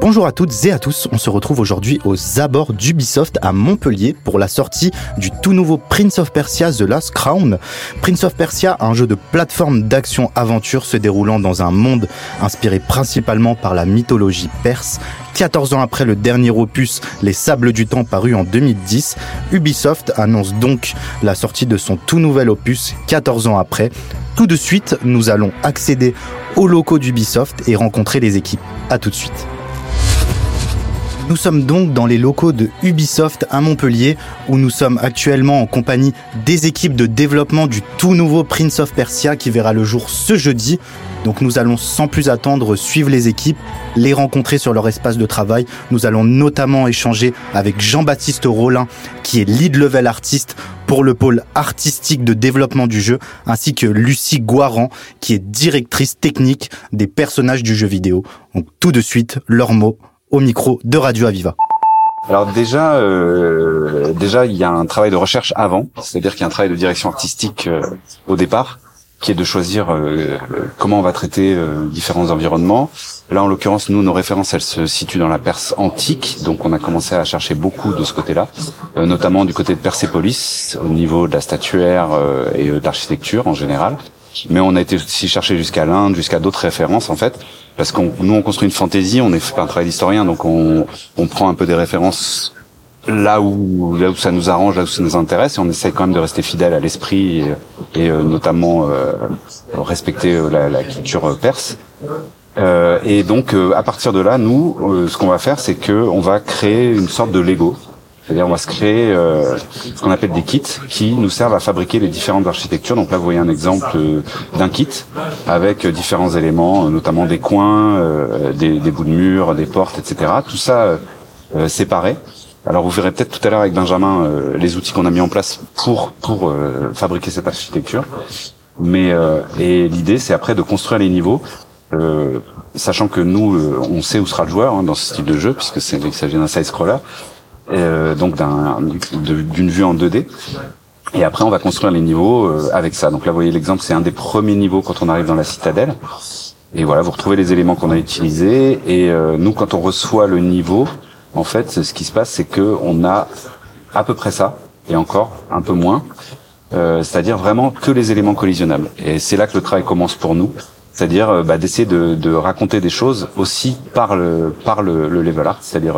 Bonjour à toutes et à tous, on se retrouve aujourd'hui aux abords d'Ubisoft à Montpellier pour la sortie du tout nouveau Prince of Persia The Last Crown. Prince of Persia, un jeu de plateforme d'action-aventure se déroulant dans un monde inspiré principalement par la mythologie perse. 14 ans après le dernier opus Les Sables du Temps paru en 2010, Ubisoft annonce donc la sortie de son tout nouvel opus 14 ans après. Tout de suite, nous allons accéder aux locaux d'Ubisoft et rencontrer les équipes. À tout de suite. Nous sommes donc dans les locaux de Ubisoft à Montpellier, où nous sommes actuellement en compagnie des équipes de développement du tout nouveau Prince of Persia qui verra le jour ce jeudi. Donc nous allons sans plus attendre suivre les équipes, les rencontrer sur leur espace de travail. Nous allons notamment échanger avec Jean-Baptiste Rollin, qui est lead level artiste pour le pôle artistique de développement du jeu, ainsi que Lucie Guaran, qui est directrice technique des personnages du jeu vidéo. Donc tout de suite, leurs mots au micro de Radio Aviva. Alors déjà, euh, déjà il y a un travail de recherche avant, c'est-à-dire qu'il y a un travail de direction artistique euh, au départ, qui est de choisir euh, comment on va traiter euh, différents environnements. Là, en l'occurrence, nous, nos références, elles se situent dans la Perse antique, donc on a commencé à chercher beaucoup de ce côté-là, euh, notamment du côté de Persépolis, au niveau de la statuaire et de l'architecture en général. Mais on a été aussi chercher jusqu'à l'Inde, jusqu'à d'autres références en fait, parce qu'on nous on construit une fantaisie, on est fait un travail d'historien, donc on, on prend un peu des références là où là où ça nous arrange, là où ça nous intéresse, et on essaye quand même de rester fidèle à l'esprit et, euh, notamment euh, respecter euh, la, la, culture perse. Euh, et donc à partir de là, nous, ce qu'on va faire, c'est que on va créer une sorte de Lego. C'est-à-dire on va se créer euh, ce qu'on appelle des kits qui nous servent à fabriquer les différentes architectures. Donc là, vous voyez un exemple euh, d'un kit avec euh, différents éléments, notamment des coins, euh, des, des, bouts de mur, des portes, etc. Tout ça euh, séparé. Alors vous verrez peut-être tout à l'heure avec Benjamin les outils qu'on a mis en place pour pour fabriquer cette architecture. Mais et l'idée, c'est après de construire les niveaux. sachant que nous, on sait où sera le joueur hein, dans ce style de jeu, puisque c'est il s'agit d'un side scroller, euh, donc d'une vue en 2D. Et après, on va construire les niveaux euh, avec ça. Donc là, vous voyez l'exemple, c'est un des premiers niveaux quand on arrive dans la citadelle. Et voilà, vous retrouvez les éléments qu'on a utilisés. Et euh, nous, quand on reçoit le niveau, en fait, ce qui se passe, c'est que on a à peu près ça, et encore un peu moins. Euh, c'est-à-dire vraiment que les éléments collisionnables. Et c'est là que le travail commence pour nous, c'est-à-dire bah, d'essayer de, de, raconter des choses aussi par le par le, le level art, c'est-à-dire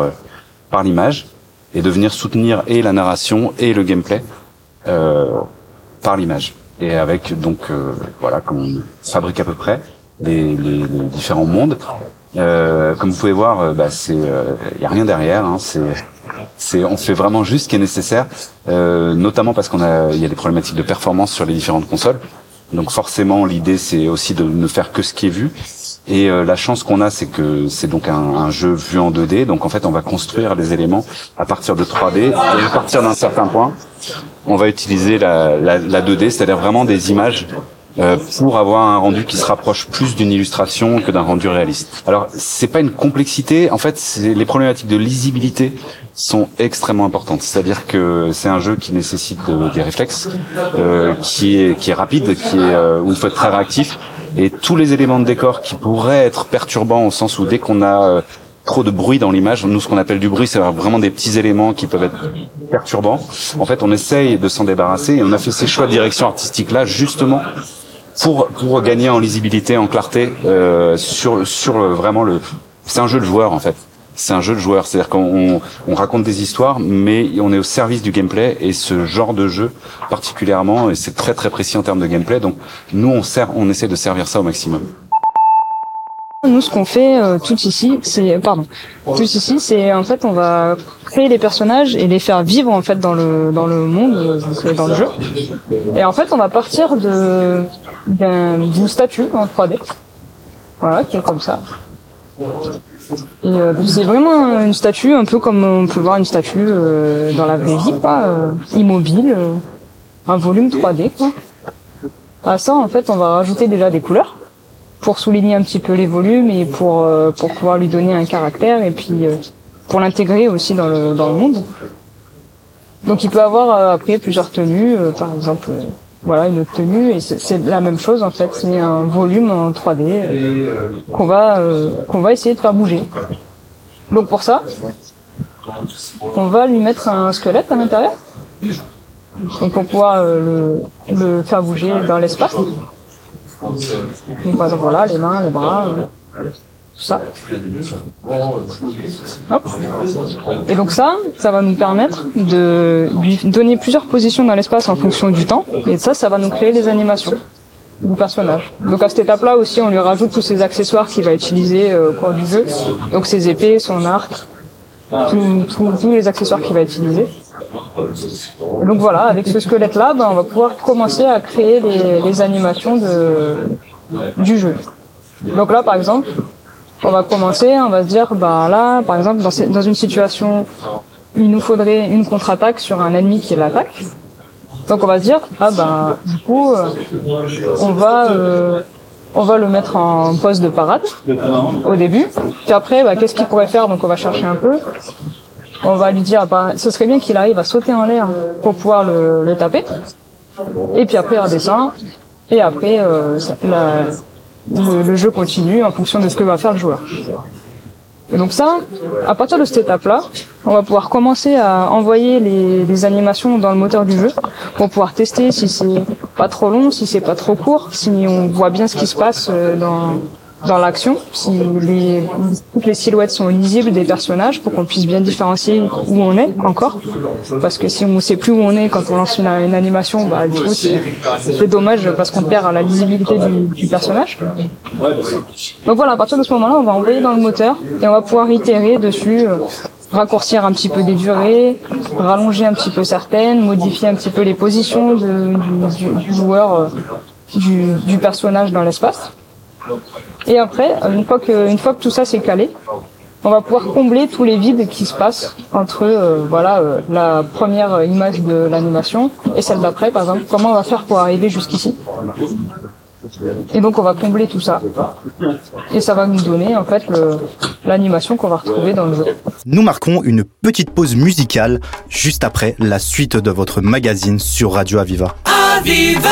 par l'image, et de venir soutenir et la narration et le gameplay euh, par l'image. Et avec donc euh, voilà, comme on fabrique à peu près les, les, les différents mondes. Euh, comme vous pouvez voir, bah, c'est il y a rien derrière. Hein, c'est c'est on fait vraiment juste ce qui est nécessaire, notamment parce qu'on a y a des problématiques de performance sur les différentes consoles. Donc forcément, l'idée c'est aussi de ne faire que ce qui est vu. Et euh, la chance qu'on a, c'est que c'est donc un, un, jeu vu en 2D. Donc en fait, on va construire les éléments à partir de 3D. Et à partir d'un certain point, on va utiliser la, la, la 2D, c'est-à-dire vraiment des images euh, pour avoir un rendu qui se rapproche plus d'une illustration que d'un rendu réaliste. Alors c'est pas une complexité, en fait les problématiques de lisibilité sont extrêmement importantes. C'est-à-dire que c'est un jeu qui nécessite de, des réflexes, euh, qui est qui est rapide, qui est euh, où il faut être très réactif et tous les éléments de décor qui pourraient être perturbants au sens où dès qu'on a euh, trop de bruit dans l'image, nous ce qu'on appelle du bruit, c'est vraiment des petits éléments qui peuvent être perturbants. En fait, on essaye de s'en débarrasser et on a fait ces choix de direction artistique là justement pour pour gagner en lisibilité, en clarté euh, sur sur le, vraiment le. C'est un jeu de joueur en fait. C'est un jeu de joueur, c'est-à-dire qu'on on raconte des histoires, mais on est au service du gameplay et ce genre de jeu particulièrement, et c'est très très précis en termes de gameplay. Donc nous on sert, on essaie de servir ça au maximum. Nous, ce qu'on fait euh, tout ici, c'est pardon, tout ici, c'est en fait, on va créer les personnages et les faire vivre en fait dans le dans le monde, euh, dans le jeu. Et en fait, on va partir de d'une statue en 3D, voilà, qui est comme ça. Et euh, c'est vraiment une statue, un peu comme on peut voir une statue euh, dans la vraie vie, quoi, euh, immobile, un volume 3D. Quoi. À ça, en fait, on va rajouter déjà des couleurs pour souligner un petit peu les volumes et pour pour pouvoir lui donner un caractère et puis pour l'intégrer aussi dans le, dans le monde. Donc il peut avoir euh, après plusieurs tenues, euh, par exemple, euh, voilà une autre tenue, et c'est la même chose en fait, c'est un volume en 3D euh, qu'on va euh, qu'on va essayer de faire bouger. Donc pour ça, on va lui mettre un squelette à l'intérieur, donc pour pouvoir euh, le, le faire bouger dans l'espace. Donc voilà les mains, les bras, euh, ça. Et donc ça, ça va nous permettre de lui donner plusieurs positions dans l'espace en fonction du temps. Et ça, ça va nous créer des animations du personnage. Donc à cette étape-là aussi, on lui rajoute tous ces accessoires qu'il va utiliser euh, au cours du jeu. Donc ses épées, son arc, tous- les accessoires qu'il va utiliser. Donc voilà, avec ce squelette-là, ben, on va pouvoir commencer à créer les, les animations du jeu. Donc là, par exemple, on va commencer, on va se dire, bah là, par exemple, dans, une situation, il nous faudrait une contre-attaque sur un ennemi qui l'attaque. Donc on va se dire, ah ben, du coup, euh, on va, euh, on va le mettre en poste de parade au début. Puis après, bah, qu'est-ce qu'il pourrait faire? Donc on va chercher un peu. On va lui dire, bah, ce serait bien qu'il arrive à sauter en l'air pour pouvoir le, le taper. Et puis après, il redescend. Et après, euh, la- le, le jeu continue en fonction de ce que va faire le joueur. Et donc ça, à partir de cette étape-là, on va pouvoir commencer à envoyer les, les animations dans le moteur du jeu pour pouvoir tester si c'est pas trop long, si c'est pas trop court, si on voit bien ce qui se passe euh, dans, dans l'action, si les, toutes les silhouettes sont lisibles des personnages pour qu'on puisse bien différencier où on est encore. Parce que si on sait plus où on est quand on lance une, animation, bah, du coup c'est dommage parce qu'on perd la lisibilité du, du personnage. Donc voilà, à partir de ce moment-là, on va envoyer dans le moteur et on va pouvoir itérer dessus, euh, raccourcir un petit peu des durées, rallonger un petit peu certaines, modifier un petit peu les positions de- du, du- du joueur, euh, du, du personnage dans l'espace. Et après, une fois que, une fois que tout ça s'est calé, on va pouvoir combler tous les vides qui se passent entre euh, voilà euh, la première image de l'animation et celle d'après par exemple comment on va faire pour arriver jusqu'ici? Et donc on va combler tout ça et ça va nous donner en fait l'animation qu'on va retrouver dans le jeu. Nous marquons une petite pause musicale juste après la suite de votre magazine sur Radio Aviva. Aviva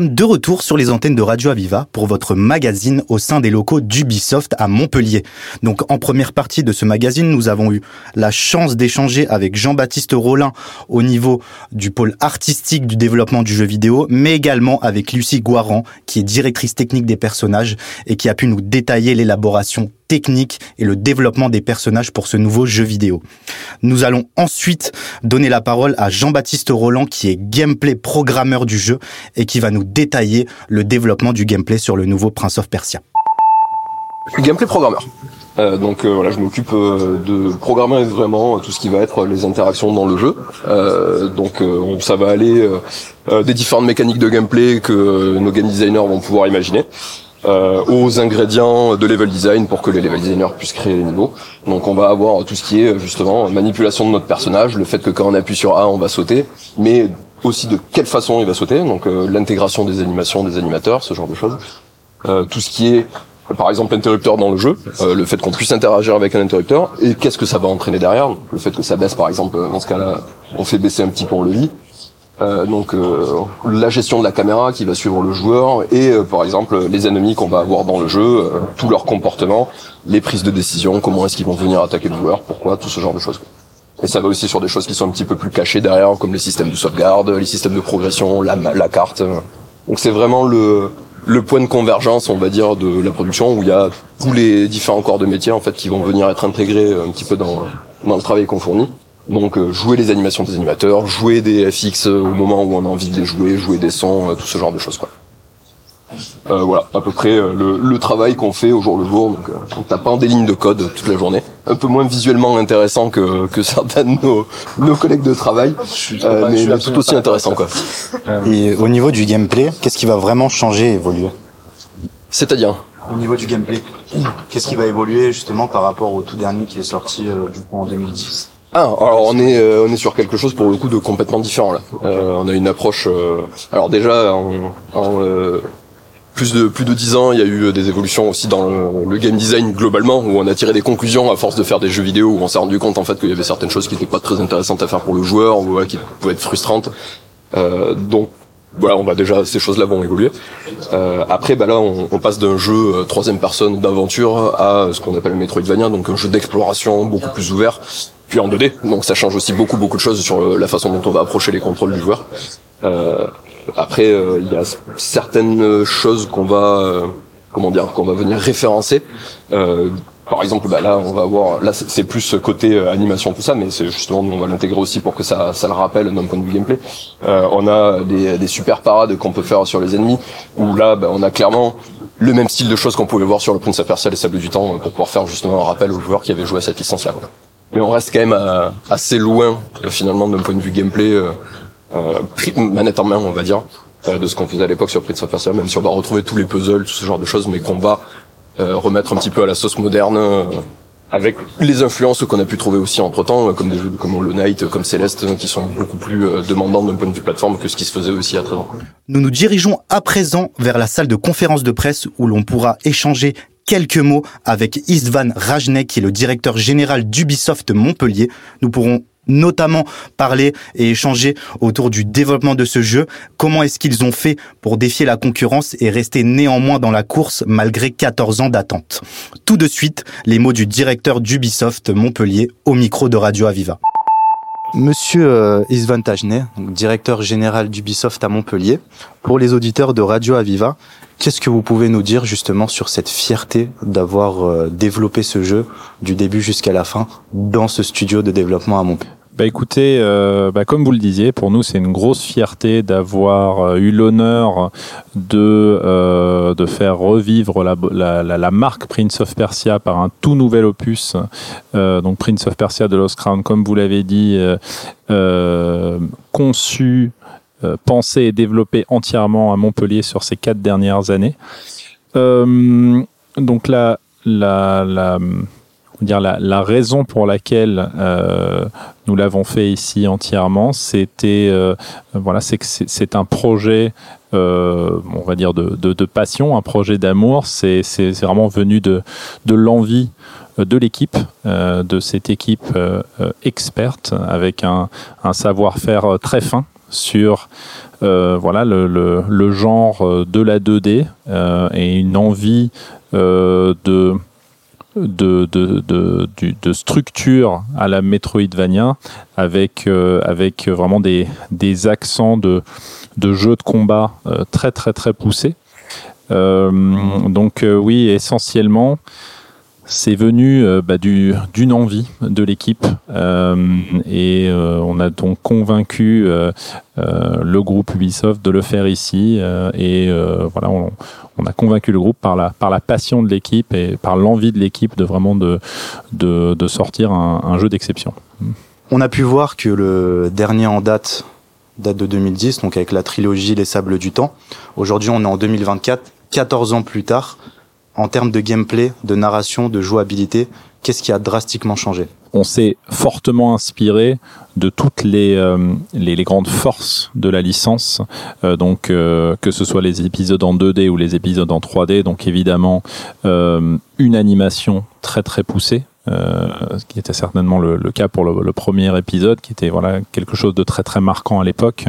de retour sur les antennes de Radio Aviva pour votre magazine au sein des locaux d'Ubisoft à Montpellier. Donc en première partie de ce magazine, nous avons eu la chance d'échanger avec Jean-Baptiste Rollin au niveau du pôle artistique du développement du jeu vidéo, mais également avec Lucie Guaran qui est directrice technique des personnages et qui a pu nous détailler l'élaboration technique et le développement des personnages pour ce nouveau jeu vidéo. Nous allons ensuite donner la parole à Jean-Baptiste Roland qui est gameplay programmeur du jeu et qui va nous détailler le développement du gameplay sur le nouveau Prince of Persia. Gameplay programmeur. Euh, donc euh, voilà, je m'occupe euh, de programmer vraiment tout ce qui va être les interactions dans le jeu. Donc ça va aller des différentes mécaniques de gameplay que nos game designers vont pouvoir imaginer. Euh, aux ingrédients de level design pour que les level designers puissent créer les niveaux. Donc on va avoir tout ce qui est justement manipulation de notre personnage, le fait que quand on appuie sur A on va sauter, mais aussi de quelle façon il va sauter, donc euh, l'intégration des animations des animateurs, ce genre de choses. Euh, tout ce qui est par exemple l'interrupteur dans le jeu, euh, le fait qu'on puisse interagir avec un interrupteur, et qu'est-ce que ça va entraîner derrière Le fait que ça baisse par exemple, dans ce cas-là, on fait baisser un petit peu, on le lit. Euh, donc euh, la gestion de la caméra qui va suivre le joueur et euh, par exemple les ennemis qu'on va avoir dans le jeu, euh, tout leur comportement, les prises de décision, comment est-ce qu'ils vont venir attaquer le joueur, pourquoi, tout ce genre de choses. Et ça va aussi sur des choses qui sont un petit peu plus cachées derrière, comme les systèmes de sauvegarde, les systèmes de progression, la, la carte. Donc c'est vraiment le, le point de convergence, on va dire, de la production où il y a tous les différents corps de métier en fait qui vont venir être intégrés un petit peu dans, dans le travail qu'on fournit. Donc euh, jouer les animations des animateurs, jouer des FX euh, au moment où on a envie de les jouer, jouer des sons, euh, tout ce genre de choses quoi. Euh, voilà, à peu près euh, le, le travail qu'on fait au jour le jour, donc euh, en tapant des lignes de code toute la journée. Un peu moins visuellement intéressant que, que certains de nos, nos collègues de travail, euh, mais, mais tout aussi intéressant quoi. Et au niveau du gameplay, qu'est-ce qui va vraiment changer et évoluer? C'est-à-dire? Au niveau du gameplay, qu'est-ce qui va évoluer justement par rapport au tout dernier qui est sorti euh, du coup en 2010 Ah, alors on est euh, on est sur quelque chose pour le coup de complètement différent là. Euh, on a une approche. euh, alors déjà en, euh, plus de plus de dix ans, il y a eu des évolutions aussi dans le, game design globalement, où on a tiré des conclusions à force de faire des jeux vidéo, où on s'est rendu compte en fait qu'il y avait certaines choses qui n'étaient pas très intéressantes à faire pour le joueur, ou ouais, qui pouvaient être frustrantes. Euh, donc voilà, on va déjà ces choses-là vont évoluer. Euh, après, bah là, on, on passe d'un jeu euh, troisième personne d'aventure à ce qu'on appelle le Metroidvania, donc un jeu d'exploration beaucoup plus ouvert, puis en 2D. Donc ça change aussi beaucoup beaucoup de choses sur euh, la façon dont on va approcher les contrôles du joueur. Euh, après, euh, il y a certaines choses qu'on va, euh, comment dire, qu'on va venir référencer. Par exemple, bah là, on va avoir, là, c'est plus côté animation tout ça, mais c'est justement, on va l'intégrer aussi pour que ça, ça le rappelle d'un point de vue gameplay. On a des, des super parades qu'on peut faire sur les ennemis, où là, bah, on a clairement le même style de choses qu'on pouvait voir sur le Prince of Persia, les Sables du Temps, pour pouvoir faire justement un rappel aux joueurs qui avaient joué à cette licence-là. Mais on reste quand même euh, assez loin, euh, finalement, d'un point de vue gameplay, euh, manette en main, on va dire, de ce qu'on faisait à l'époque sur Prince of Persia, même si on va retrouver tous les puzzles, tout ce genre de choses, mais qu'on va remettre un petit peu à la sauce moderne, avec les influences qu'on a pu trouver aussi entre temps, comme des jeux comme Hollow Knight, comme Celeste, qui sont beaucoup plus demandants d'un point de vue plateforme que ce qui se faisait aussi à 13 ans. Nous nous dirigeons à présent vers la salle de conférence de presse où l'on pourra échanger quelques mots avec Istvan Rajnek, qui est le directeur général d'Ubisoft Montpellier. Nous pourrons notamment parler et échanger autour du développement de ce jeu. Comment est-ce qu'ils ont fait pour défier la concurrence et rester néanmoins dans la course malgré 14 ans d'attente Tout de suite, les mots du directeur d'Ubisoft Montpellier au micro de Radio Aviva. Monsieur euh, Istvan Tajneh, donc directeur général d'Ubisoft à Montpellier, pour les auditeurs de Radio Aviva, qu'est-ce que vous pouvez nous dire justement sur cette fierté d'avoir euh, développé ce jeu du début jusqu'à la fin dans ce studio de développement à Montpellier? Bah écoutez, euh, bah comme vous le disiez, pour nous c'est une grosse fierté d'avoir euh, eu l'honneur de euh, de faire revivre la, la, marque Prince of Persia par un tout nouvel opus, donc Prince of Persia de Lost Crown, comme vous l'avez dit, conçu, pensé et développé entièrement à Montpellier sur ces quatre dernières années. Donc la, la, la, dire la, raison pour laquelle euh, nous l'avons fait ici entièrement, c'était euh, voilà, c'est que c'est un projet, euh, on va dire de, de, passion, un projet d'amour. C'est vraiment venu de de l'envie de l'équipe, de cette équipe experte avec un, un savoir-faire très fin sur voilà le, le, le genre de la 2D euh, et une envie de de, de, de, structure à la Metroidvania avec, euh, avec vraiment des, des accents de, de jeux de combat euh, très très très poussés. Euh, donc oui, essentiellement, c'est venu euh, bah, du- d'une envie de l'équipe euh, et euh, on a donc convaincu le groupe Ubisoft de le faire ici et voilà on, a convaincu le groupe par la passion de l'équipe et par l'envie de l'équipe de vraiment de sortir un jeu d'exception. On a pu voir que le dernier en date date de 2010, donc avec la trilogie Les Sables du Temps. Aujourd'hui, on est en 2024, 14 ans plus tard. En termes de gameplay, de narration, de jouabilité, qu'est-ce qui a drastiquement changé? On s'est fortement inspiré de toutes les, euh, grandes forces de la licence, euh, donc euh, que ce soit les épisodes en 2D ou les épisodes en 3D, donc évidemment une animation très très poussée. Euh, ce qui était certainement le, le cas pour le, le premier épisode, qui était voilà quelque chose de très très marquant à l'époque.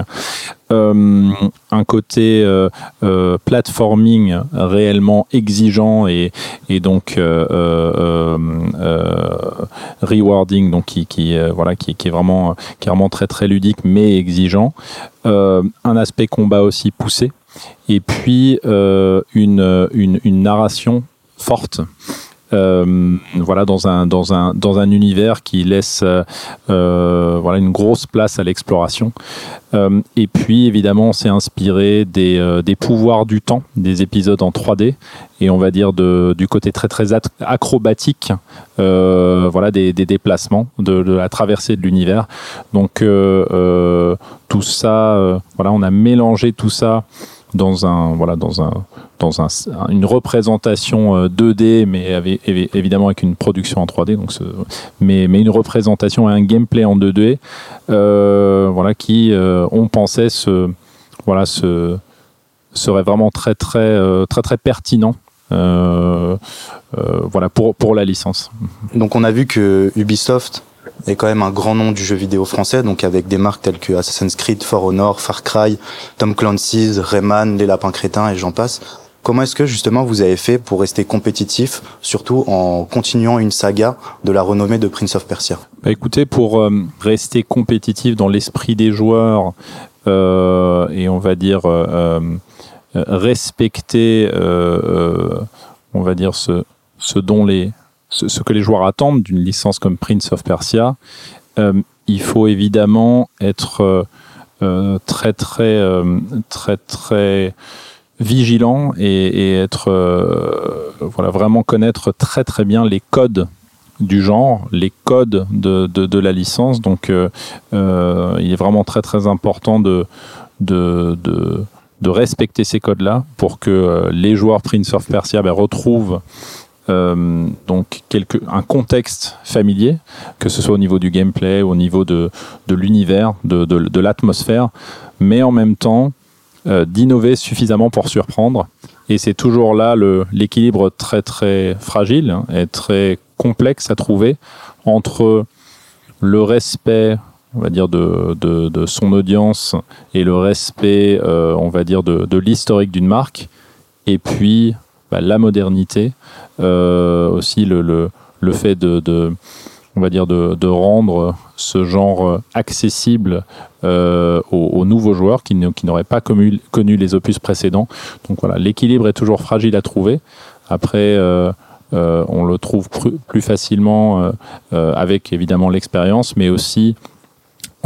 Euh, un côté euh, euh, platforming réellement exigeant et, et donc euh, euh, rewarding, donc qui, qui voilà qui, qui est vraiment qui est très très ludique mais exigeant. Un aspect combat aussi poussé et puis une, une une narration forte. Euh, voilà dans un dans un dans un univers qui laisse euh, euh, voilà une grosse place à l'exploration. Et puis évidemment on s'est inspiré des, des pouvoirs du temps des épisodes en 3D et on va dire de, du côté très très at- acrobatique euh, voilà des, des déplacements de, de la traversée de l'univers. Donc euh, tout ça voilà on a mélangé tout ça dans un voilà dans un dans un, une représentation euh, 2D mais avec, évi- évidemment avec une production en 3D donc ce- mais mais une représentation et un gameplay en 2D euh, voilà qui euh, on pensait voilà se serait vraiment très très euh, très très pertinent euh, euh, voilà pour pour la licence. Donc on a vu que Ubisoft est quand même un grand nom du jeu vidéo français, donc avec des marques telles que Assassin's Creed, For Honor, Far Cry, Tom Clancy's, Rayman, Les Lapins Crétins et j'en passe. Comment est-ce que justement vous avez fait pour rester compétitif, surtout en continuant une saga de la renommée de Prince of Persia? Bah écoutez, pour euh, rester compétitif dans l'esprit des joueurs euh, et on va dire euh, euh, respecter, euh, on va dire ce, ce dont les, ce, que les joueurs attendent d'une licence comme Prince of Persia, euh, il faut évidemment être euh, euh, très très très très vigilant et, être voilà vraiment connaître très très bien les codes du genre, les codes de, de, la licence. Donc, il est vraiment très très important de, de, de, respecter ces codes-là pour que les joueurs Prince of Persia ben, retrouvent euh, donc un contexte familier, que ce soit au niveau du gameplay, au niveau de, l'univers, de, l'atmosphère, mais en même temps euh, d'innover suffisamment pour surprendre. Et c'est toujours là l'équilibre très très fragile hein, et très complexe à trouver entre le respect, on va dire, de, son audience et le respect, euh, on va dire, de l'historique d'une marque, et puis bah, la modernité, euh, aussi le, fait de, rendre ce genre accessible euh, aux, aux nouveaux joueurs qui, n'auraient pas connu, les opus précédents. Donc voilà, l'équilibre est toujours fragile à trouver. Après, euh, on le trouve plus facilement avec évidemment l'expérience, mais aussi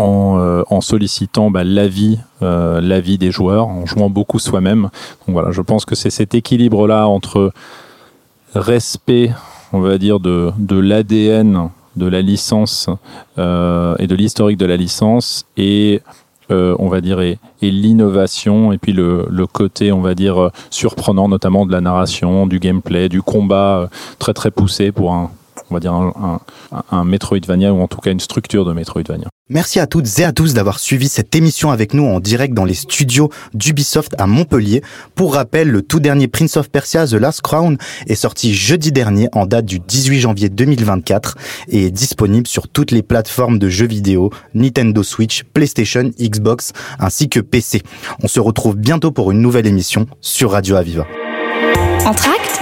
en, euh, en sollicitant bah, l'avis, euh, l'avis des joueurs, en jouant beaucoup soi-même. Donc voilà, je pense que c'est cet équilibre-là entre respect, on va dire, de, l'ADN de la licence euh, et de l'historique de la licence et on va dire, et, l'innovation, et puis le, le côté, on va dire, surprenant, notamment de la narration, du gameplay, du combat très très poussé pour un, on va dire, un, un, un Metroidvania, ou en tout cas une structure de Metroidvania. Merci à toutes et à tous d'avoir suivi cette émission avec nous en direct dans les studios d'Ubisoft à Montpellier. Pour rappel, le tout dernier Prince of Persia The Last Crown est sorti jeudi dernier en date du 18 janvier 2024 et est disponible sur toutes les plateformes de jeux vidéo, Nintendo Switch, PlayStation, Xbox ainsi que PC. On se retrouve bientôt pour une nouvelle émission sur Radio Aviva. Entracte